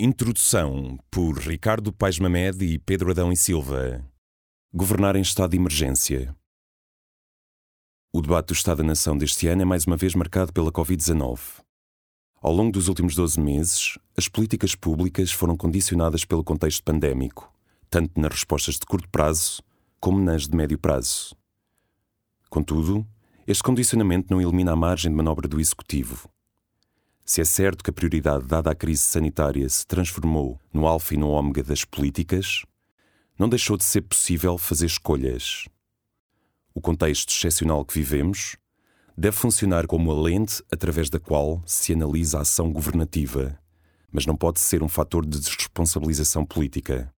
Introdução por Ricardo Paes Mamed e Pedro Adão e Silva. Governar em estado de emergência. O debate do Estado da Nação deste ano é mais uma vez marcado pela Covid-19. Ao longo dos últimos 12 meses, as políticas públicas foram condicionadas pelo contexto pandémico, tanto nas respostas de curto prazo como nas de médio prazo. Contudo, este condicionamento não elimina a margem de manobra do Executivo. Se é certo que a prioridade dada à crise sanitária se transformou no alfa e no ômega das políticas, não deixou de ser possível fazer escolhas. O contexto excepcional que vivemos deve funcionar como a lente através da qual se analisa a ação governativa, mas não pode ser um fator de desresponsabilização política.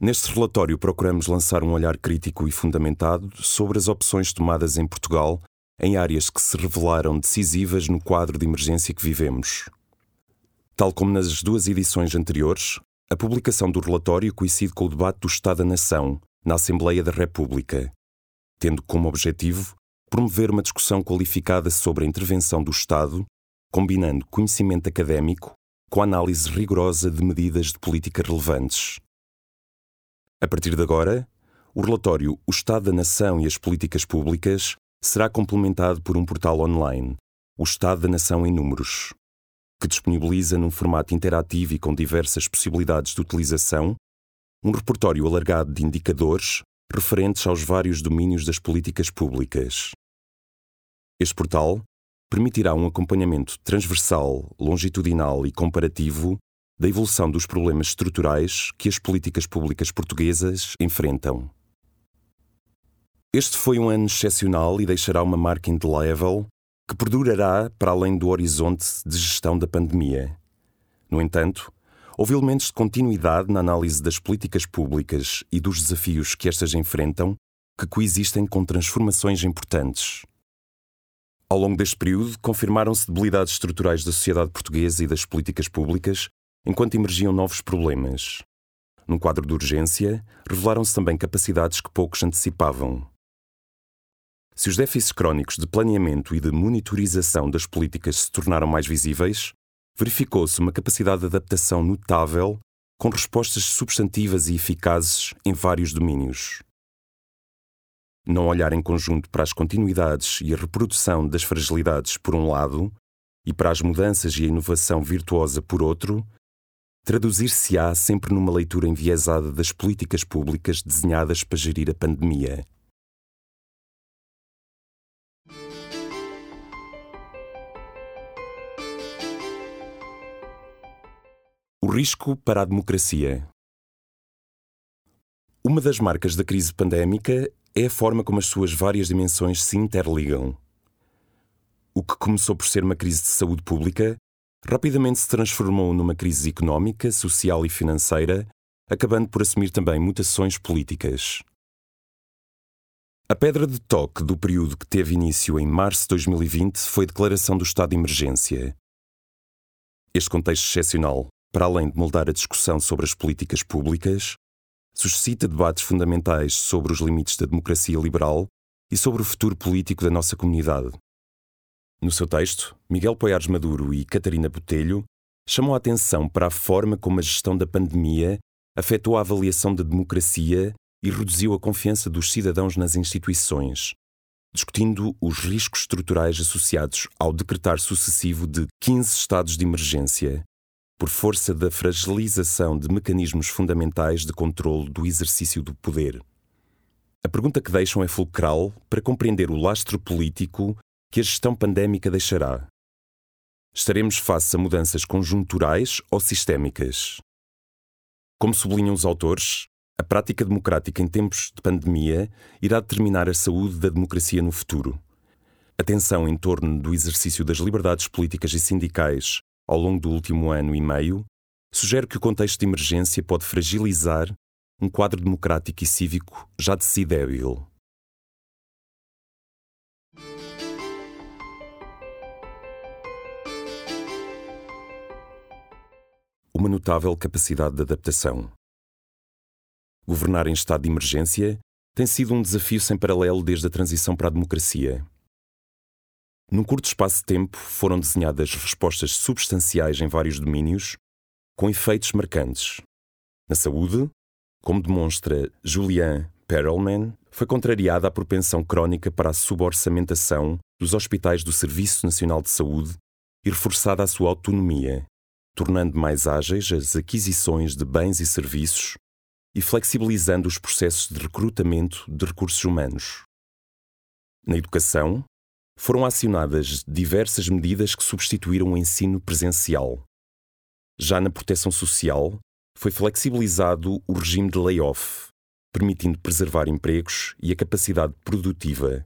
Neste relatório, procuramos lançar um olhar crítico e fundamentado sobre as opções tomadas em Portugal em áreas que se revelaram decisivas no quadro de emergência que vivemos. Tal como nas duas edições anteriores, a publicação do relatório coincide com o debate do Estado da Nação na Assembleia da República, tendo como objetivo promover uma discussão qualificada sobre a intervenção do Estado, combinando conhecimento académico com análise rigorosa de medidas de política relevantes. A partir de agora, o relatório O Estado da Nação e as Políticas Públicas será complementado por um portal online, o Estado da Nação em Números, que disponibiliza num formato interativo e com diversas possibilidades de utilização um repertório alargado de indicadores referentes aos vários domínios das políticas públicas. Este portal permitirá um acompanhamento transversal, longitudinal e comparativo da evolução dos problemas estruturais que as políticas públicas portuguesas enfrentam. Este foi um ano excepcional e deixará uma marca indelével que perdurará para além do horizonte de gestão da pandemia. No entanto, houve elementos de continuidade na análise das políticas públicas e dos desafios que estas enfrentam que coexistem com transformações importantes. Ao longo deste período, confirmaram-se debilidades estruturais da sociedade portuguesa e das políticas públicas, enquanto emergiam novos problemas. Num quadro de urgência, revelaram-se também capacidades que poucos antecipavam. Se os déficits crónicos de planeamento e de monitorização das políticas se tornaram mais visíveis, verificou-se uma capacidade de adaptação notável com respostas substantivas e eficazes em vários domínios. Não olhar em conjunto para as continuidades e a reprodução das fragilidades, por um lado, e para as mudanças e a inovação virtuosa, por outro, traduzir-se-á sempre numa leitura enviesada das políticas públicas desenhadas para gerir a pandemia. O risco para a democracia. Uma das marcas da crise pandémica é a forma como as suas várias dimensões se interligam. O que começou por ser uma crise de saúde pública rapidamente se transformou numa crise económica, social e financeira, acabando por assumir também mutações políticas. A pedra de toque do período que teve início em março de 2020 foi a declaração do estado de emergência. Este contexto excepcional para além de moldar a discussão sobre as políticas públicas, suscita debates fundamentais sobre os limites da democracia liberal e sobre o futuro político da nossa comunidade. No seu texto, Miguel Poiares Maduro e Catarina Botelho chamam a atenção para a forma como a gestão da pandemia afetou a avaliação da democracia e reduziu a confiança dos cidadãos nas instituições, discutindo os riscos estruturais associados ao decretar sucessivo de 15 estados de emergência por força da fragilização de mecanismos fundamentais de controle do exercício do poder. A pergunta que deixam é fulcral para compreender o lastro político que a gestão pandémica deixará. Estaremos face a mudanças conjunturais ou sistémicas? Como sublinham os autores, a prática democrática em tempos de pandemia irá determinar a saúde da democracia no futuro. A tensão em torno do exercício das liberdades políticas e sindicais ao longo do último ano e meio, sugere que o contexto de emergência pode fragilizar um quadro democrático e cívico já de si débil. Uma notável capacidade de adaptação. Governar em estado de emergência tem sido um desafio sem paralelo desde a transição para a democracia. Num curto espaço de tempo, foram desenhadas respostas substanciais em vários domínios, com efeitos marcantes. Na saúde, como demonstra Julian Perelman, foi contrariada a propensão crónica para a suborçamentação dos hospitais do Serviço Nacional de Saúde e reforçada a sua autonomia, tornando mais ágeis as aquisições de bens e serviços e flexibilizando os processos de recrutamento de recursos humanos. Na educação, foram acionadas diversas medidas que substituíram o ensino presencial. Já na proteção social, foi flexibilizado o regime de layoff, permitindo preservar empregos e a capacidade produtiva,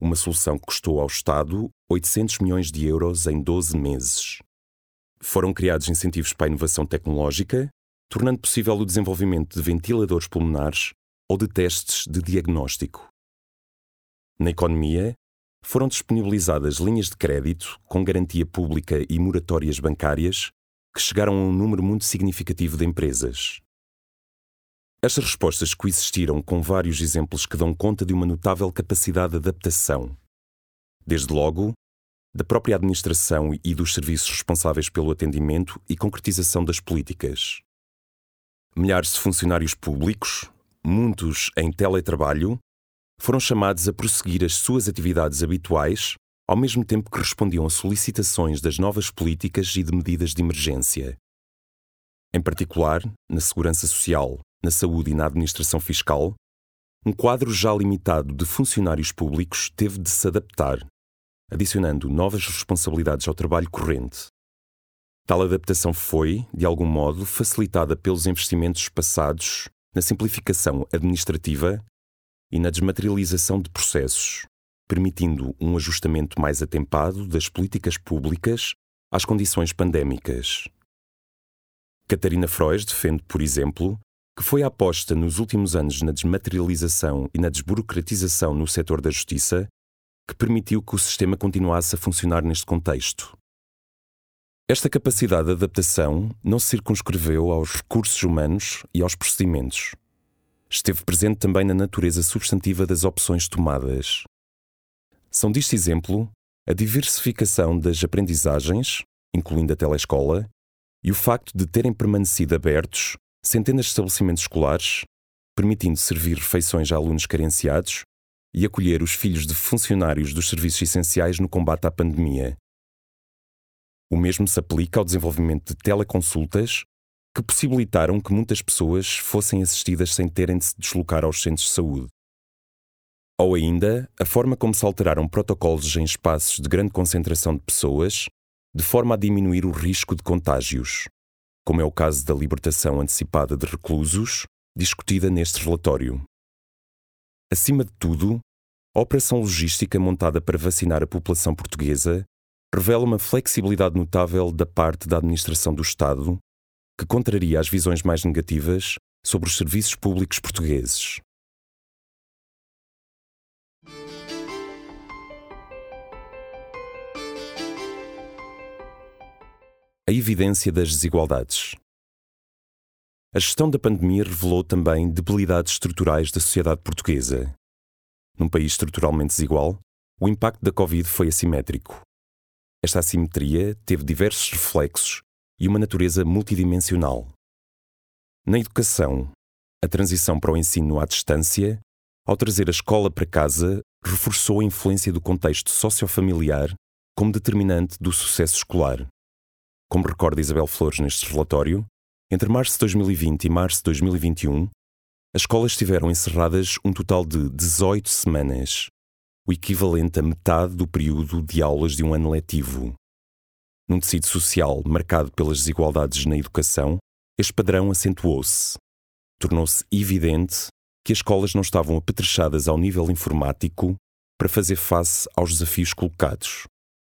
uma solução que custou ao Estado 800 milhões de euros em 12 meses. Foram criados incentivos para a inovação tecnológica, tornando possível o desenvolvimento de ventiladores pulmonares ou de testes de diagnóstico. Na economia, foram disponibilizadas linhas de crédito com garantia pública e moratórias bancárias que chegaram a um número muito significativo de empresas. Estas respostas coexistiram com vários exemplos que dão conta de uma notável capacidade de adaptação. Desde logo, da própria administração e dos serviços responsáveis pelo atendimento e concretização das políticas. Milhares de funcionários públicos, muitos em teletrabalho, foram chamados a prosseguir as suas atividades habituais ao mesmo tempo que respondiam a solicitações das novas políticas e de medidas de emergência. Em particular, na segurança social, na saúde e na administração fiscal, um quadro já limitado de funcionários públicos teve de se adaptar, adicionando novas responsabilidades ao trabalho corrente. Tal adaptação foi, de algum modo, facilitada pelos investimentos passados na simplificação administrativa e na desmaterialização de processos, permitindo um ajustamento mais atempado das políticas públicas às condições pandémicas. Catarina Frois defende, por exemplo, que foi a aposta nos últimos anos na desmaterialização e na desburocratização no setor da justiça que permitiu que o sistema continuasse a funcionar neste contexto. Esta capacidade de adaptação não se circunscreveu aos recursos humanos e aos procedimentos. Esteve presente também na natureza substantiva das opções tomadas. São deste exemplo a diversificação das aprendizagens, incluindo a telescola, e o facto de terem permanecido abertos centenas de estabelecimentos escolares, permitindo servir refeições a alunos carenciados e acolher os filhos de funcionários dos serviços essenciais no combate à pandemia. O mesmo se aplica ao desenvolvimento de teleconsultas que possibilitaram que muitas pessoas fossem assistidas sem terem de se deslocar aos centros de saúde. Ou ainda, a forma como se alteraram protocolos em espaços de grande concentração de pessoas, de forma a diminuir o risco de contágios, como é o caso da libertação antecipada de reclusos, discutida neste relatório. Acima de tudo, a operação logística montada para vacinar a população portuguesa revela uma flexibilidade notável da parte da administração do Estado, que contraria as visões mais negativas sobre os serviços públicos portugueses. A evidência das desigualdades. A gestão da pandemia revelou também debilidades estruturais da sociedade portuguesa. Num país estruturalmente desigual, o impacto da Covid foi assimétrico. Esta assimetria teve diversos reflexos e uma natureza multidimensional. Na educação, a transição para o ensino à distância, ao trazer a escola para casa, reforçou a influência do contexto sociofamiliar como determinante do sucesso escolar. Como recorda Isabel Flores neste relatório, entre março de 2020 e março de 2021, as escolas estiveram encerradas um total de 18 semanas, o equivalente a metade do período de aulas de um ano letivo. Num tecido social marcado pelas desigualdades na educação, este padrão acentuou-se. Tornou-se evidente que as escolas não estavam apetrechadas ao nível informático para fazer face aos desafios colocados.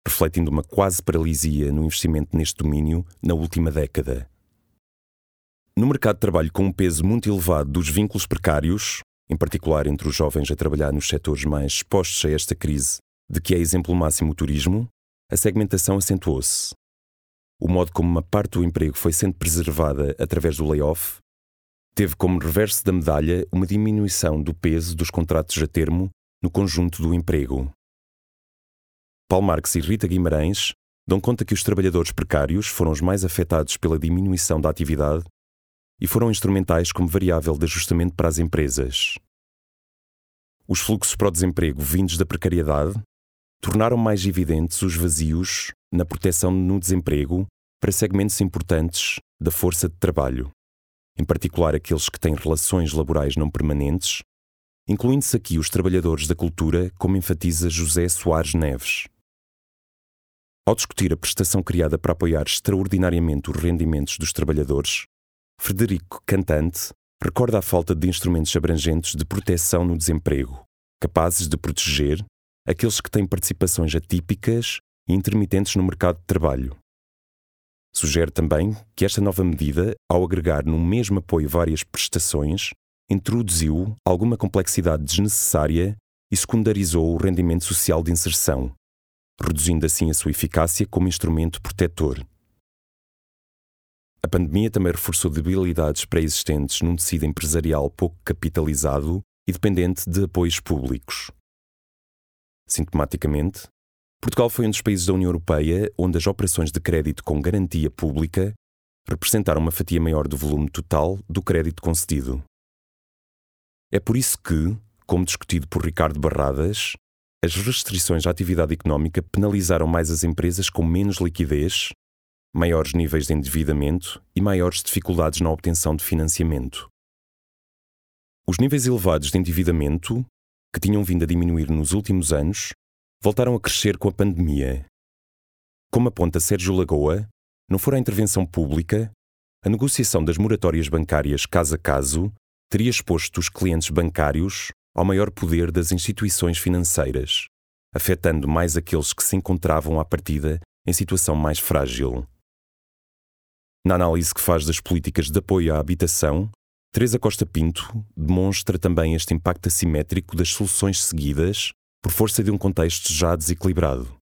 refletindo uma quase paralisia no investimento neste domínio na última década. No mercado de trabalho com um peso muito elevado dos vínculos precários, em particular entre os jovens a trabalhar nos setores mais expostos a esta crise, de que é exemplo máximo o turismo, a segmentação acentuou-se. O modo como uma parte do emprego foi sendo preservada através do layoff teve como reverso da medalha uma diminuição do peso dos contratos a termo no conjunto do emprego. Paulo Marques e Rita Guimarães dão conta que os trabalhadores precários foram os mais afetados pela diminuição da atividade e foram instrumentais como variável de ajustamento para as empresas. Os fluxos para o desemprego vindos da precariedade tornaram mais evidentes os vazios na proteção no desemprego para segmentos importantes da força de trabalho, em particular aqueles que têm relações laborais não permanentes, incluindo-se aqui os trabalhadores da cultura, como enfatiza José Soares Neves. Ao discutir a prestação criada para apoiar extraordinariamente os rendimentos dos trabalhadores, Frederico Cantante recorda a falta de instrumentos abrangentes de proteção no desemprego, capazes de proteger aqueles que têm participações atípicas e intermitentes no mercado de trabalho. Sugere também que esta nova medida, ao agregar no mesmo apoio várias prestações, introduziu alguma complexidade desnecessária e secundarizou o rendimento social de inserção, reduzindo assim a sua eficácia como instrumento protetor. A pandemia também reforçou debilidades pré-existentes num tecido empresarial pouco capitalizado e dependente de apoios públicos. Sintomaticamente, Portugal foi um dos países da União Europeia onde as operações de crédito com garantia pública representaram uma fatia maior do volume total do crédito concedido. É por isso que, como discutido por Ricardo Barradas, as restrições à atividade económica penalizaram mais as empresas com menos liquidez, maiores níveis de endividamento e maiores dificuldades na obtenção de financiamento. Os níveis elevados de endividamento que tinham vindo a diminuir nos últimos anos, voltaram a crescer com a pandemia. Como aponta Sérgio Lagoa, não for a intervenção pública, a negociação das moratórias bancárias caso a caso teria exposto os clientes bancários ao maior poder das instituições financeiras, afetando mais aqueles que se encontravam à partida em situação mais frágil. Na análise que faz das políticas de apoio à habitação, Teresa Costa Pinto demonstra também este impacto assimétrico das soluções seguidas por força de um contexto já desequilibrado.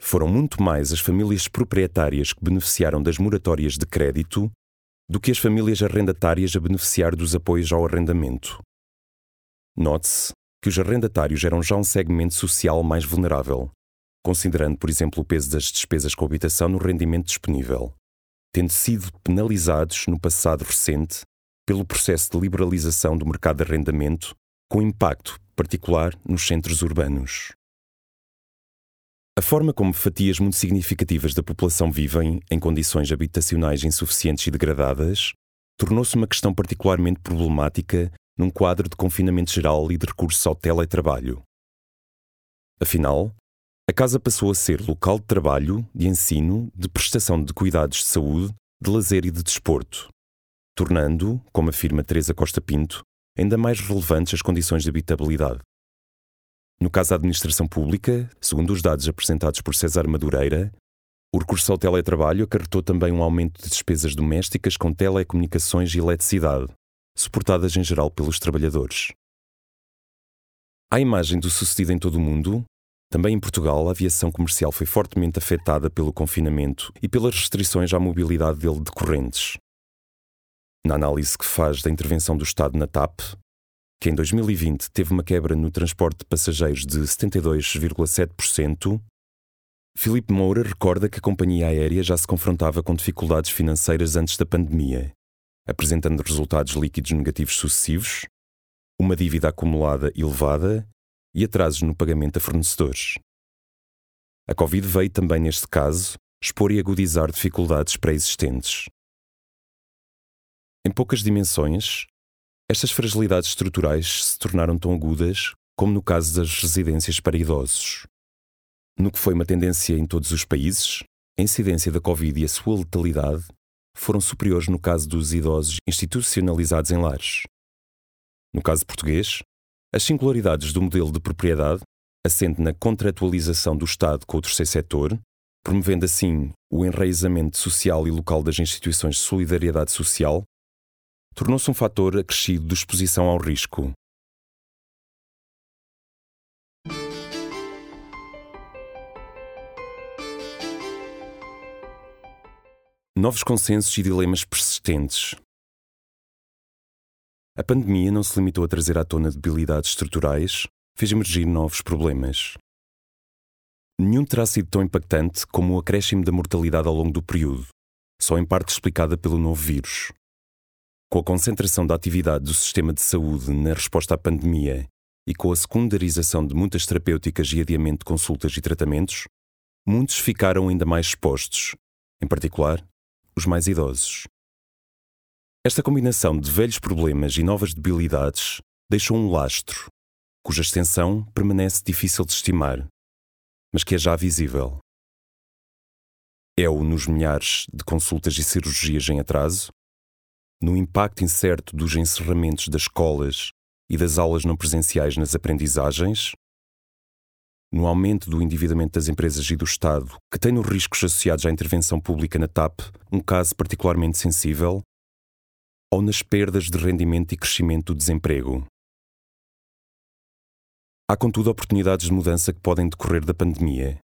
Foram muito mais as famílias proprietárias que beneficiaram das moratórias de crédito do que as famílias arrendatárias a beneficiar dos apoios ao arrendamento. Note-se que os arrendatários eram já um segmento social mais vulnerável, considerando, por exemplo, o peso das despesas com habitação no rendimento disponível, tendo sido penalizados no passado recente pelo processo de liberalização do mercado de arrendamento, com impacto particular nos centros urbanos. A forma como fatias muito significativas da população vivem em condições habitacionais insuficientes e degradadas tornou-se uma questão particularmente problemática num quadro de confinamento geral e de recurso ao teletrabalho. Afinal, a casa passou a ser local de trabalho, de ensino, de prestação de cuidados de saúde, de lazer e de desporto tornando, como afirma Teresa Costa Pinto, ainda mais relevantes as condições de habitabilidade. No caso da administração pública, segundo os dados apresentados por César Madureira, o recurso ao teletrabalho acarretou também um aumento de despesas domésticas com telecomunicações e eletricidade, suportadas em geral pelos trabalhadores. À imagem do sucedido em todo o mundo, também em Portugal a aviação comercial foi fortemente afetada pelo confinamento e pelas restrições à mobilidade dele decorrentes. Na análise que faz da intervenção do Estado na TAP, que em 2020 teve uma quebra no transporte de passageiros de 72,7%, Filipe Moura recorda que a companhia aérea já se confrontava com dificuldades financeiras antes da pandemia, apresentando resultados líquidos negativos sucessivos, uma dívida acumulada elevada e atrasos no pagamento a fornecedores. A Covid veio também, neste caso, expor e agudizar dificuldades pré-existentes. Em poucas dimensões, estas fragilidades estruturais se tornaram tão agudas como no caso das residências para idosos. No que foi uma tendência em todos os países, a incidência da Covid e a sua letalidade foram superiores no caso dos idosos institucionalizados em lares. No caso português, as singularidades do modelo de propriedade assente na contratualização do Estado com o terceiro setor, promovendo assim o enraizamento social e local das instituições de solidariedade social, tornou-se um fator acrescido de exposição ao risco. Novos consensos e dilemas persistentes. A pandemia não se limitou a trazer à tona debilidades estruturais, fez emergir novos problemas. Nenhum terá sido tão impactante como o acréscimo da mortalidade ao longo do período, só em parte explicada pelo novo vírus. Com a concentração da atividade do sistema de saúde na resposta à pandemia e com a secundarização de muitas terapêuticas e adiamento de consultas e tratamentos, muitos ficaram ainda mais expostos, em particular, os mais idosos. Esta combinação de velhos problemas e novas debilidades deixou um lastro, cuja extensão permanece difícil de estimar, mas que é já visível. É-o nos milhares de consultas e cirurgias em atraso, no impacto incerto dos encerramentos das escolas e das aulas não presenciais nas aprendizagens, no aumento do endividamento das empresas e do Estado, que tem nos riscos associados à intervenção pública na TAP um caso particularmente sensível, ou nas perdas de rendimento e crescimento do desemprego. Há, contudo, oportunidades de mudança que podem decorrer da pandemia.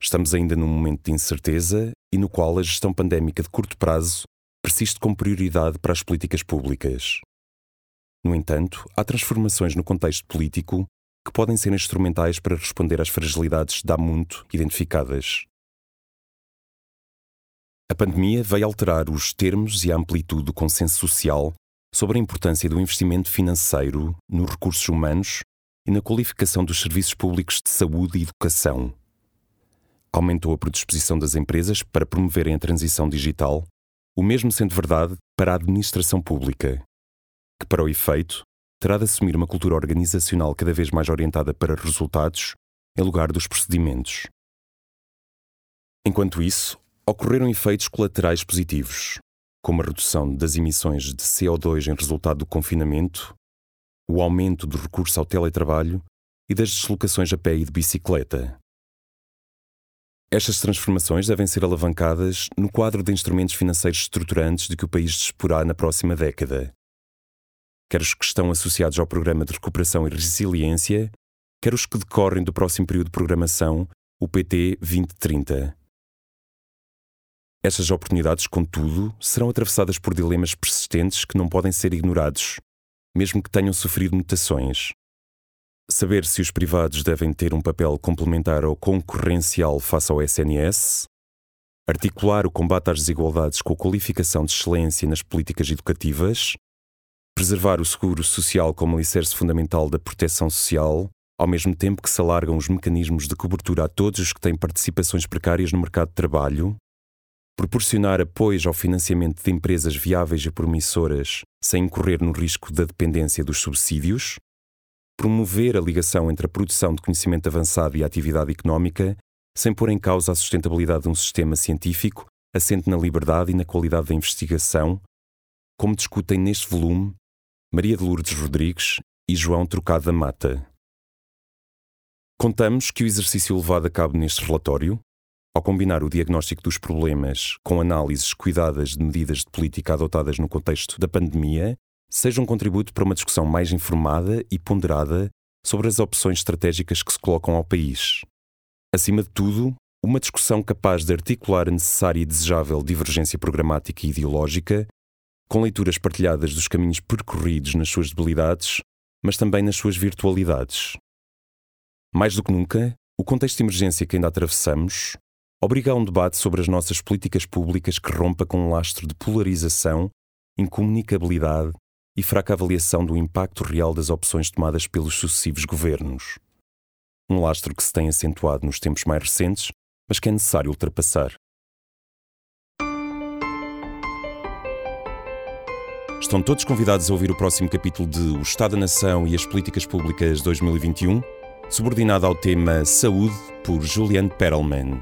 Estamos ainda num momento de incerteza e no qual a gestão pandémica de curto prazo persiste como prioridade para as políticas públicas. No entanto, há transformações no contexto político que podem ser instrumentais para responder às fragilidades da muito identificadas. A pandemia veio alterar os termos e a amplitude do consenso social sobre a importância do investimento financeiro nos recursos humanos e na qualificação dos serviços públicos de saúde e educação. Aumentou a predisposição das empresas para promoverem a transição digital, o mesmo sendo verdade para a administração pública, que, para o efeito, terá de assumir uma cultura organizacional cada vez mais orientada para resultados em lugar dos procedimentos. Enquanto isso, ocorreram efeitos colaterais positivos, como a redução das emissões de CO2 em resultado do confinamento, o aumento do recurso ao teletrabalho e das deslocações a pé e de bicicleta. Estas transformações devem ser alavancadas no quadro de instrumentos financeiros estruturantes de que o país disporá na próxima década. Quer os que estão associados ao Programa de Recuperação e Resiliência, quer os que decorrem do próximo período de programação, o PT 2030. Estas oportunidades, contudo, serão atravessadas por dilemas persistentes que não podem ser ignorados, mesmo que tenham sofrido mutações. Saber se os privados devem ter um papel complementar ou concorrencial face ao SNS, articular o combate às desigualdades com a qualificação de excelência nas políticas educativas, preservar o seguro social como alicerce fundamental da proteção social, ao mesmo tempo que se alargam os mecanismos de cobertura a todos os que têm participações precárias no mercado de trabalho, proporcionar apoios ao financiamento de empresas viáveis e promissoras sem incorrer no risco da dependência dos subsídios, promover a ligação entre a produção de conhecimento avançado e a atividade económica, sem pôr em causa a sustentabilidade de um sistema científico assente na liberdade e na qualidade da investigação, como discutem neste volume Maria de Lourdes Rodrigues e João Trocado da Mata. Contamos que o exercício levado a cabo neste relatório ao combinar o diagnóstico dos problemas com análises cuidadas de medidas de política adotadas no contexto da pandemia, seja um contributo para uma discussão mais informada e ponderada sobre as opções estratégicas que se colocam ao país. Acima de tudo, uma discussão capaz de articular a necessária e desejável divergência programática e ideológica, com leituras partilhadas dos caminhos percorridos nas suas debilidades, mas também nas suas virtualidades. Mais do que nunca, o contexto de emergência que ainda atravessamos obriga a um debate sobre as nossas políticas públicas que rompa com um lastro de polarização, incomunicabilidade e fraca avaliação do impacto real das opções tomadas pelos sucessivos governos. Um lastro que se tem acentuado nos tempos mais recentes, mas que é necessário ultrapassar. Estão todos convidados a ouvir o próximo capítulo de O Estado da Nação e as Políticas Públicas 2021, subordinado ao tema Saúde, por Julian Perelman.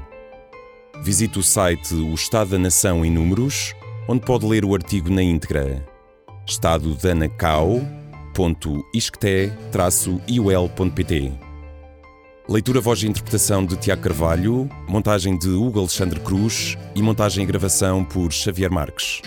Visite o site O Estado da Nação em Números, onde pode ler o artigo na íntegra. estadodanacau.iscte-iol.pt Leitura, voz e interpretação de Tiago Carvalho, montagem de Hugo Alexandre Cruz e montagem e gravação por Xavier Marques.